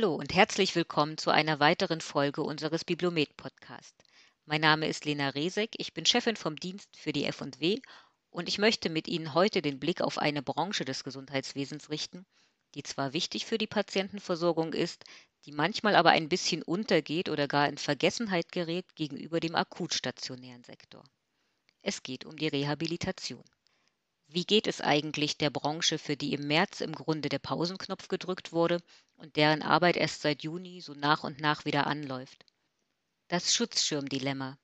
Hallo und herzlich willkommen zu einer weiteren Folge unseres Biblomet Podcast. Mein Name ist Lena Resek, ich bin Chefin vom Dienst für die F&W und ich möchte mit Ihnen heute den Blick auf eine Branche des Gesundheitswesens richten, die zwar wichtig für die Patientenversorgung ist, die manchmal aber ein bisschen untergeht oder gar in Vergessenheit gerät gegenüber dem akutstationären Sektor. Es geht um die Rehabilitation. Wie geht es eigentlich der Branche, für die im März im Grunde der Pausenknopf gedrückt wurde und deren Arbeit erst seit Juni so nach und nach wieder anläuft? Das Schutzschirmdilemma.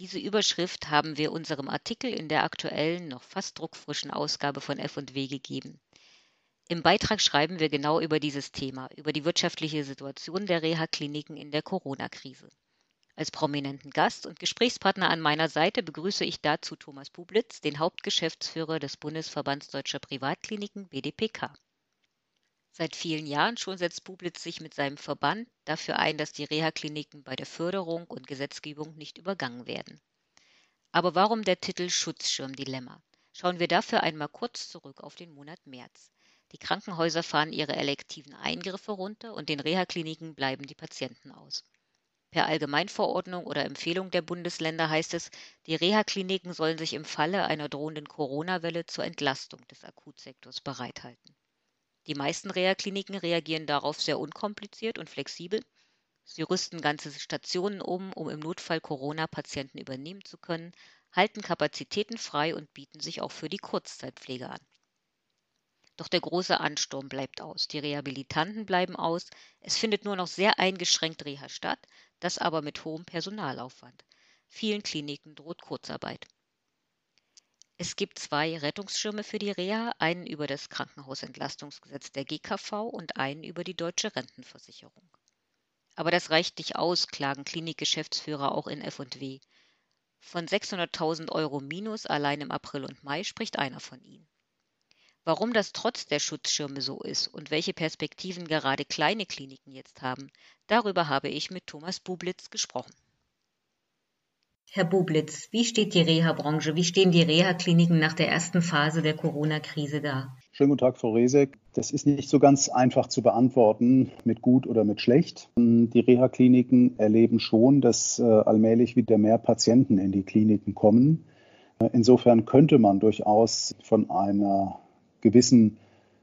Diese Überschrift haben wir unserem Artikel in der aktuellen, noch fast druckfrischen Ausgabe von F&W gegeben. Im Beitrag schreiben wir genau über dieses Thema, über die wirtschaftliche Situation der Reha-Kliniken in der Corona-Krise. Als prominenten Gast und Gesprächspartner an meiner Seite begrüße ich dazu Thomas Bublitz, den Hauptgeschäftsführer des Bundesverbands Deutscher Privatkliniken BDPK. Seit vielen Jahren schon setzt Bublitz sich mit seinem Verband dafür ein, dass die Reha-Kliniken bei der Förderung und Gesetzgebung nicht übergangen werden. Aber warum der Titel Schutzschirmdilemma? Schauen wir dafür einmal kurz zurück auf den Monat März. Die Krankenhäuser fahren ihre elektiven Eingriffe runter und den Reha-Kliniken bleiben die Patienten aus. Per Allgemeinverordnung oder Empfehlung der Bundesländer heißt es, die Reha-Kliniken sollen sich im Falle einer drohenden Corona-Welle zur Entlastung des Akutsektors bereithalten. Die meisten Reha-Kliniken reagieren darauf sehr unkompliziert und flexibel. Sie rüsten ganze Stationen um, um im Notfall Corona-Patienten übernehmen zu können, halten Kapazitäten frei und bieten sich auch für die Kurzzeitpflege an. Doch der große Ansturm bleibt aus, die Rehabilitanten bleiben aus, es findet nur noch sehr eingeschränkt Reha statt, das aber mit hohem Personalaufwand. Vielen Kliniken droht Kurzarbeit. Es gibt zwei Rettungsschirme für die Reha, einen über das Krankenhausentlastungsgesetz der GKV und einen über die deutsche Rentenversicherung. Aber das reicht nicht aus, klagen Klinikgeschäftsführer auch in F&W. Von 600.000 Euro Minus allein im April und Mai spricht einer von ihnen. Warum das trotz der Schutzschirme so ist und welche Perspektiven gerade kleine Kliniken jetzt haben, darüber habe ich mit Thomas Bublitz gesprochen. Herr Bublitz, wie steht die Reha-Branche, wie stehen die Reha-Kliniken nach der ersten Phase der Corona-Krise da? Schönen guten Tag, Frau Resek. Das ist nicht so ganz einfach zu beantworten mit gut oder mit schlecht. Die Reha-Kliniken erleben schon, dass äh, allmählich wieder mehr Patienten in die Kliniken kommen. Insofern könnte man durchaus von einer gewissen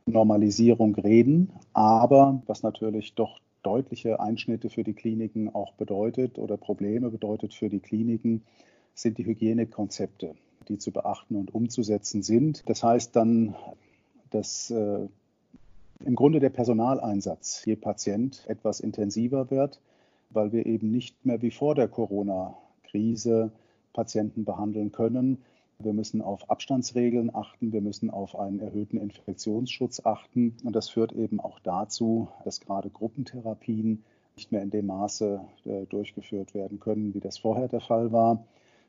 Normalisierung reden, aber was natürlich doch deutliche Einschnitte für die Kliniken auch bedeutet oder Probleme bedeutet für die Kliniken, sind die Hygienekonzepte, die zu beachten und umzusetzen sind. Das heißt dann, dass äh, im Grunde der Personaleinsatz je Patient etwas intensiver wird, weil wir eben nicht mehr wie vor der Corona-Krise Patienten behandeln können, wir müssen auf Abstandsregeln achten, wir müssen auf einen erhöhten Infektionsschutz achten. Und das führt eben auch dazu, dass gerade Gruppentherapien nicht mehr in dem Maße äh, durchgeführt werden können, wie das vorher der Fall war.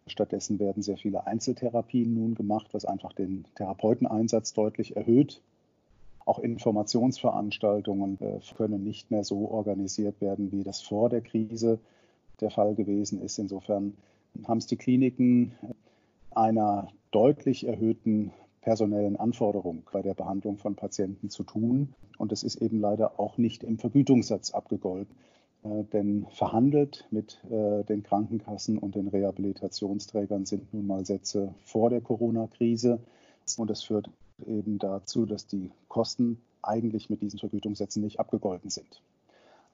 Stattdessen werden sehr viele Einzeltherapien nun gemacht, was einfach den Therapeuteneinsatz deutlich erhöht. Auch Informationsveranstaltungen äh, können nicht mehr so organisiert werden, wie das vor der Krise der Fall gewesen ist. Insofern haben es die Kliniken einer deutlich erhöhten personellen Anforderung bei der Behandlung von Patienten zu tun. Und es ist eben leider auch nicht im Vergütungssatz abgegolten. Äh, denn verhandelt mit äh, den Krankenkassen und den Rehabilitationsträgern sind nun mal Sätze vor der Corona-Krise. Und das führt eben dazu, dass die Kosten eigentlich mit diesen Vergütungssätzen nicht abgegolten sind.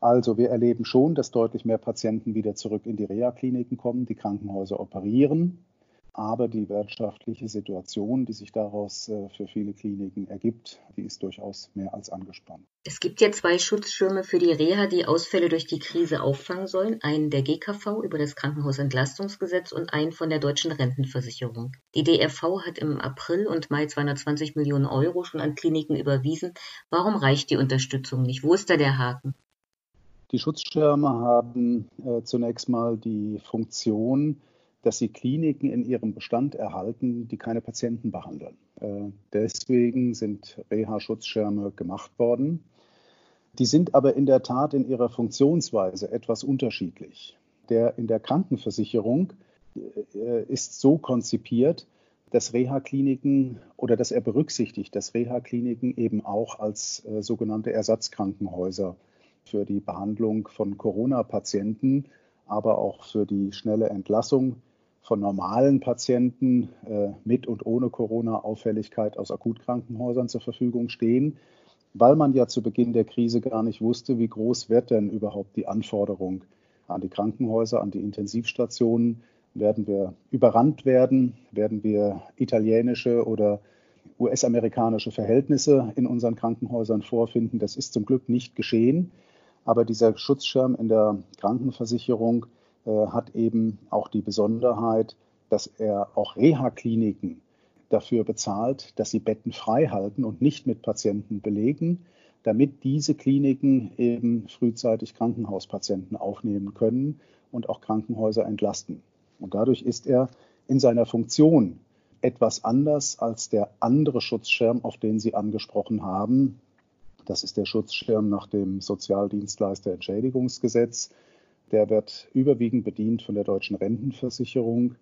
Also wir erleben schon, dass deutlich mehr Patienten wieder zurück in die Reha-Kliniken kommen, die Krankenhäuser operieren, aber die wirtschaftliche Situation, die sich daraus äh, für viele Kliniken ergibt, die ist durchaus mehr als angespannt. Es gibt ja zwei Schutzschirme für die Reha, die Ausfälle durch die Krise auffangen sollen. Einen der GKV über das Krankenhausentlastungsgesetz und einen von der deutschen Rentenversicherung. Die DRV hat im April und Mai 220 Millionen Euro schon an Kliniken überwiesen. Warum reicht die Unterstützung nicht? Wo ist da der Haken? Die Schutzschirme haben äh, zunächst mal die Funktion, dass sie Kliniken in ihrem Bestand erhalten, die keine Patienten behandeln. Äh, deswegen sind Reha-Schutzschirme gemacht worden. Die sind aber in der Tat in ihrer Funktionsweise etwas unterschiedlich. Der in der Krankenversicherung äh, ist so konzipiert, dass Reha-Kliniken oder dass er berücksichtigt, dass Reha-Kliniken eben auch als äh, sogenannte Ersatzkrankenhäuser für die Behandlung von Corona-Patienten, aber auch für die schnelle Entlassung von normalen Patienten äh, mit und ohne Corona-Auffälligkeit aus Akutkrankenhäusern zur Verfügung stehen, weil man ja zu Beginn der Krise gar nicht wusste, wie groß wird denn überhaupt die Anforderung an die Krankenhäuser, an die Intensivstationen. Werden wir überrannt werden? Werden wir italienische oder US-amerikanische Verhältnisse in unseren Krankenhäusern vorfinden? Das ist zum Glück nicht geschehen. Aber dieser Schutzschirm in der Krankenversicherung hat eben auch die Besonderheit, dass er auch Reha-Kliniken dafür bezahlt, dass sie Betten frei halten und nicht mit Patienten belegen, damit diese Kliniken eben frühzeitig Krankenhauspatienten aufnehmen können und auch Krankenhäuser entlasten. Und dadurch ist er in seiner Funktion etwas anders als der andere Schutzschirm, auf den Sie angesprochen haben. Das ist der Schutzschirm nach dem Sozialdienstleisterentschädigungsgesetz. Der wird überwiegend bedient von der deutschen Rentenversicherung.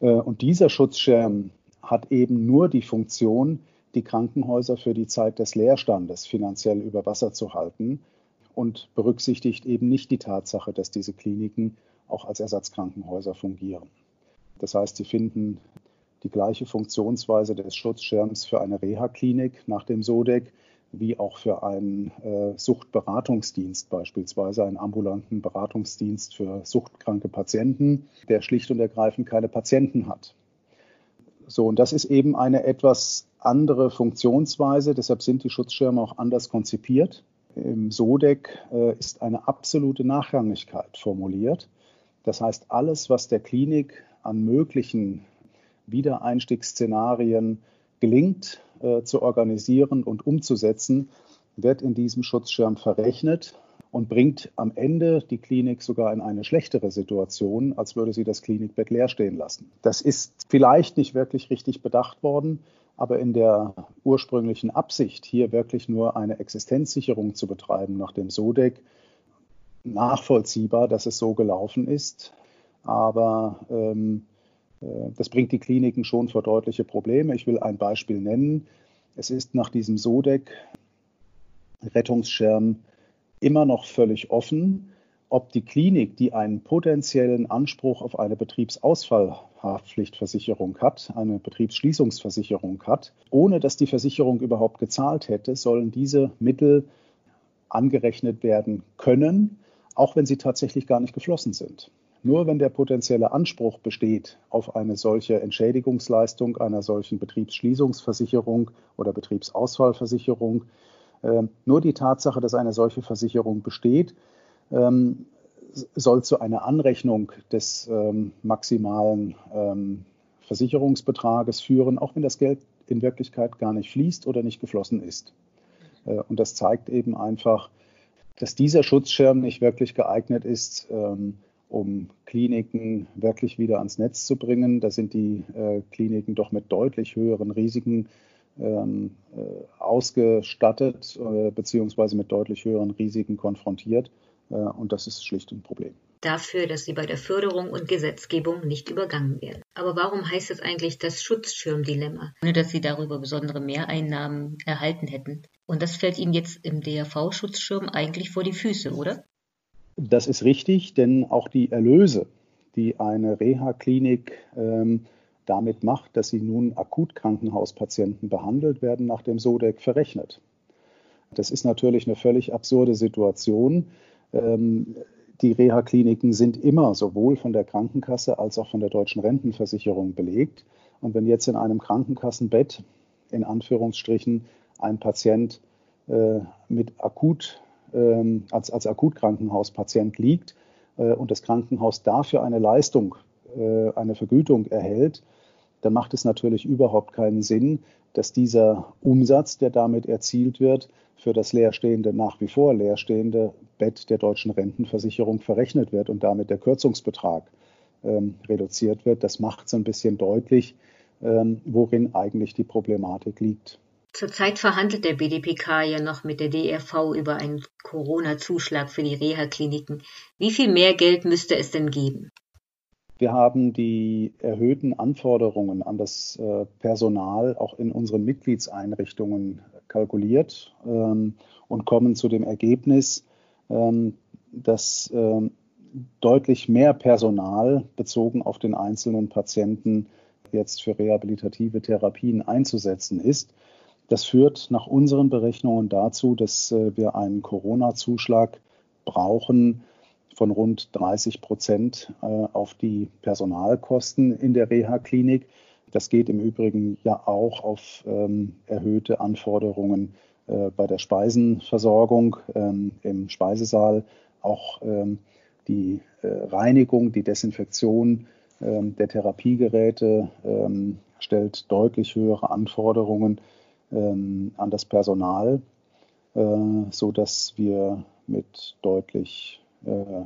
Äh, und dieser Schutzschirm hat eben nur die Funktion, die Krankenhäuser für die Zeit des Leerstandes finanziell über Wasser zu halten und berücksichtigt eben nicht die Tatsache, dass diese Kliniken auch als Ersatzkrankenhäuser fungieren. Das heißt, sie finden die gleiche Funktionsweise des Schutzschirms für eine Reha-Klinik nach dem SODEC wie auch für einen äh, Suchtberatungsdienst, beispielsweise einen ambulanten Beratungsdienst für suchtkranke Patienten, der schlicht und ergreifend keine Patienten hat. So, und das ist eben eine etwas andere Funktionsweise, deshalb sind die Schutzschirme auch anders konzipiert. Im SODEC äh, ist eine absolute Nachrangigkeit formuliert. Das heißt, alles, was der Klinik an möglichen Wiedereinstiegsszenarien gelingt, äh, zu organisieren und umzusetzen, wird in diesem Schutzschirm verrechnet und bringt am Ende die Klinik sogar in eine schlechtere Situation, als würde sie das Klinikbett leer stehen lassen. Das ist vielleicht nicht wirklich richtig bedacht worden, aber in der ursprünglichen Absicht, hier wirklich nur eine Existenzsicherung zu betreiben nach dem SODEC, nachvollziehbar, dass es so gelaufen ist. Aber ähm, äh, das bringt die Kliniken schon vor deutliche Probleme. Ich will ein Beispiel nennen. Es ist nach diesem SODEC Rettungsschirm immer noch völlig offen, ob die Klinik, die einen potenziellen Anspruch auf eine Betriebsausfallhaftpflichtversicherung hat, eine Betriebsschließungsversicherung hat, ohne dass die Versicherung überhaupt gezahlt hätte, sollen diese Mittel angerechnet werden können, auch wenn sie tatsächlich gar nicht geflossen sind. Nur wenn der potenzielle Anspruch besteht auf eine solche Entschädigungsleistung einer solchen Betriebsschließungsversicherung oder Betriebsausfallversicherung, äh, nur die Tatsache, dass eine solche Versicherung besteht, ähm, soll zu einer Anrechnung des ähm, maximalen ähm, Versicherungsbetrages führen, auch wenn das Geld in Wirklichkeit gar nicht fließt oder nicht geflossen ist. Äh, und das zeigt eben einfach, dass dieser Schutzschirm nicht wirklich geeignet ist, ähm, um Kliniken wirklich wieder ans Netz zu bringen. Da sind die äh, Kliniken doch mit deutlich höheren Risiken ähm, äh, ausgestattet äh, beziehungsweise mit deutlich höheren Risiken konfrontiert. Äh, und das ist schlicht ein Problem. Dafür, dass sie bei der Förderung und Gesetzgebung nicht übergangen werden. Aber warum heißt es eigentlich das Schutzschirmdilemma, ohne dass sie darüber besondere Mehreinnahmen erhalten hätten? Und das fällt Ihnen jetzt im DRV-Schutzschirm eigentlich vor die Füße, oder? Das ist richtig, denn auch die Erlöse, die eine Reha-Klinik ähm, damit macht, dass sie nun Akutkrankenhauspatienten behandelt werden, nach dem SODEC verrechnet. Das ist natürlich eine völlig absurde Situation. Ähm, die Reha-Kliniken sind immer sowohl von der Krankenkasse als auch von der deutschen Rentenversicherung belegt. Und wenn jetzt in einem Krankenkassenbett in Anführungsstrichen ein Patient äh, mit akut ähm, als, als Akutkrankenhauspatient liegt äh, und das Krankenhaus dafür eine Leistung, äh, eine Vergütung erhält, dann macht es natürlich überhaupt keinen Sinn, dass dieser Umsatz, der damit erzielt wird, für das leerstehende, nach wie vor leerstehende Bett der deutschen Rentenversicherung verrechnet wird und damit der Kürzungsbetrag ähm, reduziert wird. Das macht so ein bisschen deutlich, ähm, worin eigentlich die Problematik liegt. Zurzeit verhandelt der BDPK ja noch mit der DRV über einen Corona-Zuschlag für die Reha-Kliniken. Wie viel mehr Geld müsste es denn geben? Wir haben die erhöhten Anforderungen an das äh, Personal auch in unseren Mitgliedseinrichtungen kalkuliert ähm, und kommen zu dem Ergebnis, ähm, dass ähm, deutlich mehr Personal bezogen auf den einzelnen Patienten jetzt für rehabilitative Therapien einzusetzen ist. Das führt nach unseren Berechnungen dazu, dass äh, wir einen Corona-Zuschlag brauchen von rund 30 Prozent äh, auf die Personalkosten in der Reha-Klinik. Das geht im Übrigen ja auch auf ähm, erhöhte Anforderungen äh, bei der Speisenversorgung ähm, im Speisesaal, auch ähm, die Reinigung, die Desinfektion der Therapiegeräte stellt deutlich höhere Anforderungen ähm, an das Personal, äh, so dass wir mit deutlich äh,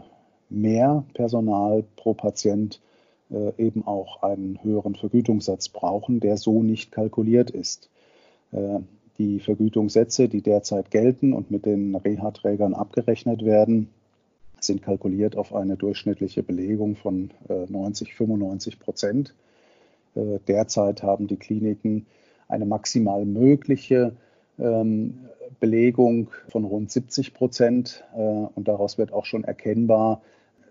mehr Personal pro Patient äh, eben auch einen höheren Vergütungssatz brauchen, der so nicht kalkuliert ist. Äh, die Vergütungssätze, die derzeit gelten und mit den Reha-Trägern abgerechnet werden, sind kalkuliert auf eine durchschnittliche Belegung von 90, 95 Prozent. Derzeit haben die Kliniken eine maximal mögliche ähm, Belegung von rund 70 Prozent. Und daraus wird auch schon erkennbar,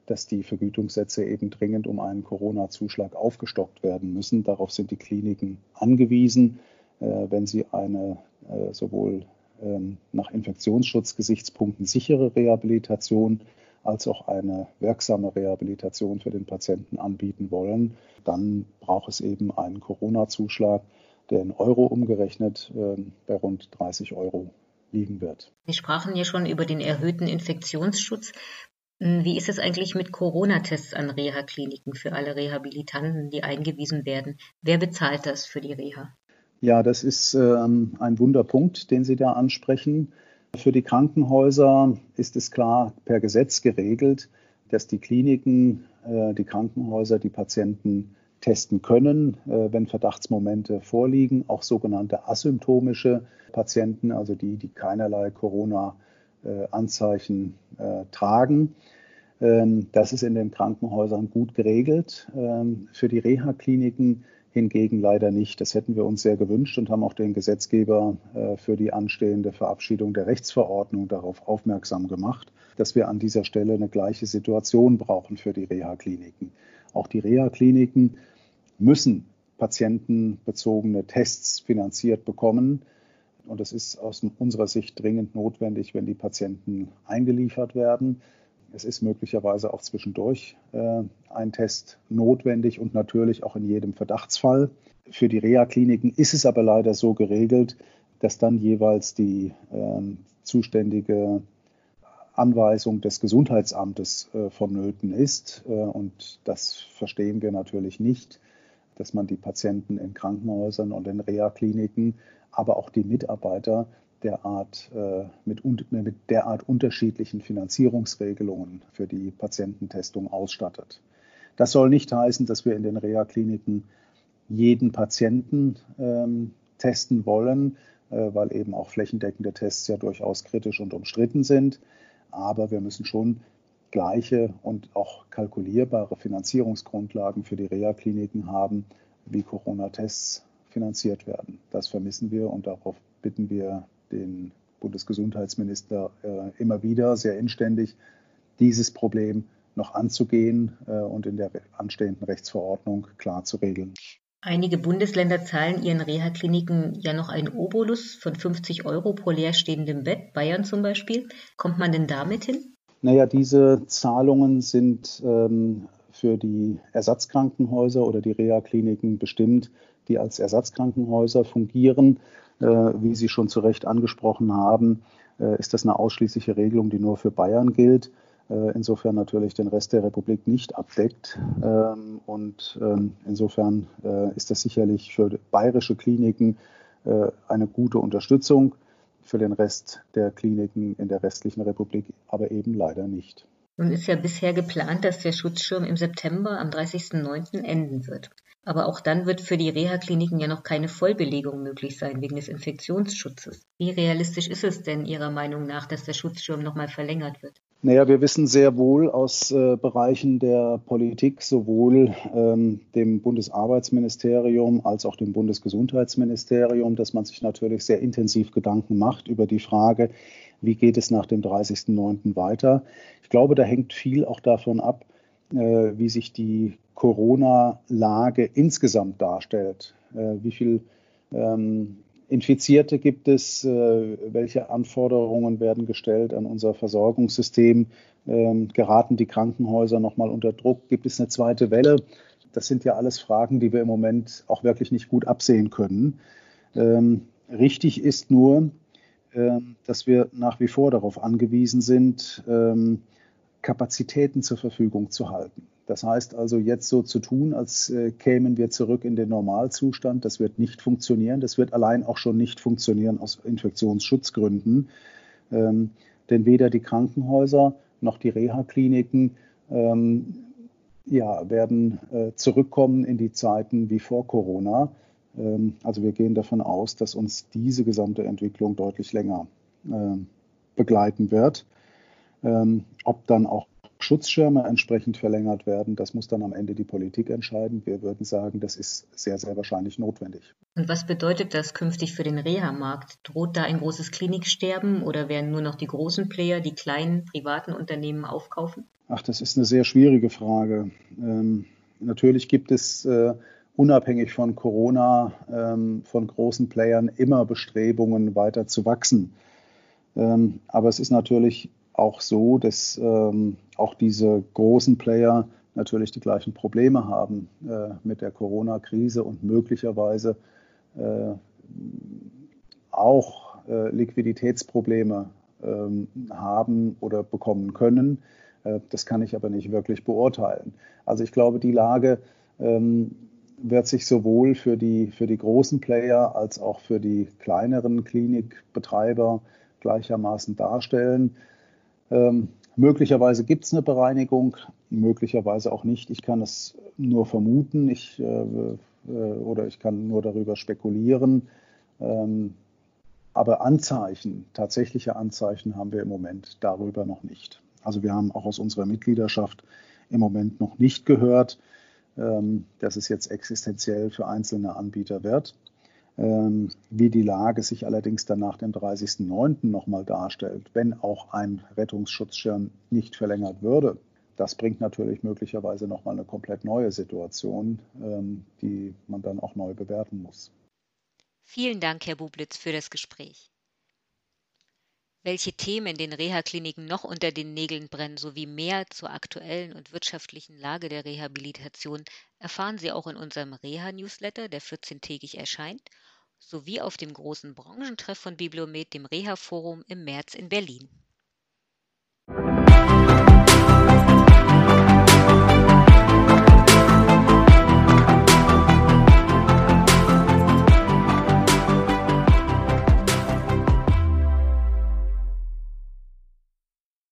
dass die Vergütungssätze eben dringend um einen Corona-Zuschlag aufgestockt werden müssen. Darauf sind die Kliniken angewiesen, äh, wenn sie eine äh, sowohl ähm, nach Infektionsschutzgesichtspunkten sichere Rehabilitation als auch eine wirksame Rehabilitation für den Patienten anbieten wollen, dann braucht es eben einen Corona-Zuschlag, der in Euro umgerechnet ähm, bei rund 30 Euro liegen wird. Sie sprachen ja schon über den erhöhten Infektionsschutz. Hm, wie ist es eigentlich mit Corona-Tests an Reha-Kliniken für alle Rehabilitanten, die eingewiesen werden? Wer bezahlt das für die Reha? Ja, das ist ähm, ein Wunderpunkt, den Sie da ansprechen. Für die Krankenhäuser ist es klar per Gesetz geregelt, dass die Kliniken, äh, die Krankenhäuser die Patienten testen können, äh, wenn Verdachtsmomente vorliegen, auch sogenannte asymptomische Patienten, also die, die keinerlei Corona äh, äh, tragen. Ähm, das ist in den Krankenhäusern gut geregelt. Ähm, für die Reha-Kliniken hingegen leider nicht. Das hätten wir uns sehr gewünscht und haben auch den Gesetzgeber für die anstehende Verabschiedung der Rechtsverordnung darauf aufmerksam gemacht, dass wir an dieser Stelle eine gleiche Situation brauchen für die Reha-Kliniken. Auch die Reha-Kliniken müssen patientenbezogene Tests finanziert bekommen. Und es ist aus unserer Sicht dringend notwendig, wenn die Patienten eingeliefert werden. Es ist möglicherweise auch zwischendurch äh, ein Test notwendig und natürlich auch in jedem Verdachtsfall. Für die Reha-Kliniken ist es aber leider so geregelt, dass dann jeweils die äh, zuständige Anweisung des Gesundheitsamtes äh, vonnöten ist. Äh, und das verstehen wir natürlich nicht, dass man die Patienten in Krankenhäusern und in Reha-Kliniken aber auch die Mitarbeiter derart, äh, mit, mit derart unterschiedlichen Finanzierungsregelungen für die Patiententestung ausstattet. Das soll nicht heißen, dass wir in den Reha-Kliniken jeden Patienten ähm, testen wollen, äh, weil eben auch flächendeckende Tests ja durchaus kritisch und umstritten sind. Aber wir müssen schon gleiche und auch kalkulierbare Finanzierungsgrundlagen für die Reha-Kliniken haben, wie Corona-Tests finanziert werden. Das vermissen wir und darauf bitten wir den Bundesgesundheitsminister äh, immer wieder sehr inständig, dieses Problem noch anzugehen äh, und in der anstehenden Rechtsverordnung klar zu regeln. Einige Bundesländer zahlen ihren Reha-Kliniken ja noch einen Obolus von 50 Euro pro leerstehendem Bett, Bayern zum Beispiel. Kommt man denn damit hin? Naja, diese Zahlungen sind ähm, für die Ersatzkrankenhäuser oder die Reha-Kliniken bestimmt, die als Ersatzkrankenhäuser fungieren. Äh, wie Sie schon zu Recht angesprochen haben, äh, ist das eine ausschließliche Regelung, die nur für Bayern gilt. Äh, insofern natürlich den Rest der Republik nicht abdeckt. Ähm, und ähm, insofern ist das sicherlich für bayerische Kliniken eine gute Unterstützung, für den Rest der Kliniken in der restlichen Republik aber eben leider nicht. Nun ist ja bisher geplant, dass der Schutzschirm im September am 30.09. enden wird. Aber auch dann wird für die Reha-Kliniken ja noch keine Vollbelegung möglich sein wegen des Infektionsschutzes. Wie realistisch ist es denn Ihrer Meinung nach, dass der Schutzschirm nochmal verlängert wird? Naja, wir wissen sehr wohl aus äh, Bereichen der Politik, sowohl ähm, dem Bundesarbeitsministerium als auch dem Bundesgesundheitsministerium, dass man sich natürlich sehr intensiv Gedanken macht über die Frage, wie geht es nach dem 30.09. weiter. Ich glaube, da hängt viel auch davon ab, äh, wie sich die Corona-Lage insgesamt darstellt. Äh, wie viel ähm, Infizierte gibt es? Äh, welche Anforderungen werden gestellt an unser Versorgungssystem? Ähm, geraten die Krankenhäuser nochmal unter Druck? Gibt es eine zweite Welle? Das sind ja alles Fragen, die wir im Moment auch wirklich nicht gut absehen können. Ähm, richtig ist nur, dass wir nach wie vor darauf angewiesen sind, Kapazitäten zur Verfügung zu halten. Das heißt also, jetzt so zu tun, als äh, kämen wir zurück in den Normalzustand, das wird nicht funktionieren. Das wird allein auch schon nicht funktionieren aus Infektionsschutzgründen. Ähm, denn weder die Krankenhäuser noch die Reha-Kliniken ähm, ja, werden äh, zurückkommen in die Zeiten wie vor Corona. Ähm, also wir gehen davon aus, dass uns diese gesamte Entwicklung deutlich länger äh, begleiten wird. Ähm, ob dann auch Schutzschirme entsprechend verlängert werden, das muss dann am Ende die Politik entscheiden. Wir würden sagen, das ist sehr, sehr wahrscheinlich notwendig. Und was bedeutet das künftig für den Reha-Markt? Droht da ein großes Kliniksterben oder werden nur noch die großen Player, die kleinen privaten Unternehmen aufkaufen? Ach, das ist eine sehr schwierige Frage. Ähm, natürlich gibt es äh, unabhängig von Corona, ähm, von großen Playern immer Bestrebungen, weiter zu wachsen. Ähm, aber es ist natürlich auch so, dass ähm, auch diese großen Player natürlich die gleichen Probleme haben äh, mit der Corona-Krise und möglicherweise äh, auch äh, Liquiditätsprobleme ähm, haben oder bekommen können. Äh, das kann ich aber nicht wirklich beurteilen. Also ich glaube, die Lage ähm, wird sich sowohl für die, für die großen Player als auch für die kleineren Klinikbetreiber gleichermaßen darstellen. Ähm, möglicherweise gibt es eine Bereinigung, möglicherweise auch nicht. Ich kann es nur vermuten ich, äh, äh, oder ich kann nur darüber spekulieren. Ähm, aber Anzeichen, tatsächliche Anzeichen haben wir im Moment darüber noch nicht. Also wir haben auch aus unserer Mitgliedschaft im Moment noch nicht gehört, ähm, dass es jetzt existenziell für einzelne Anbieter wird. Ähm, wie die Lage sich allerdings dann nach dem 30.09. nochmal darstellt, wenn auch ein Rettungsschutzschirm nicht verlängert würde, das bringt natürlich möglicherweise nochmal eine komplett neue Situation, ähm, die man dann auch neu bewerten muss. Vielen Dank, Herr Bublitz, für das Gespräch welche Themen den Reha-Kliniken noch unter den Nägeln brennen, sowie mehr zur aktuellen und wirtschaftlichen Lage der Rehabilitation erfahren Sie auch in unserem Reha-Newsletter, der 14-tägig erscheint, sowie auf dem großen Branchentreff von Bibliomet, dem Reha-Forum im März in Berlin.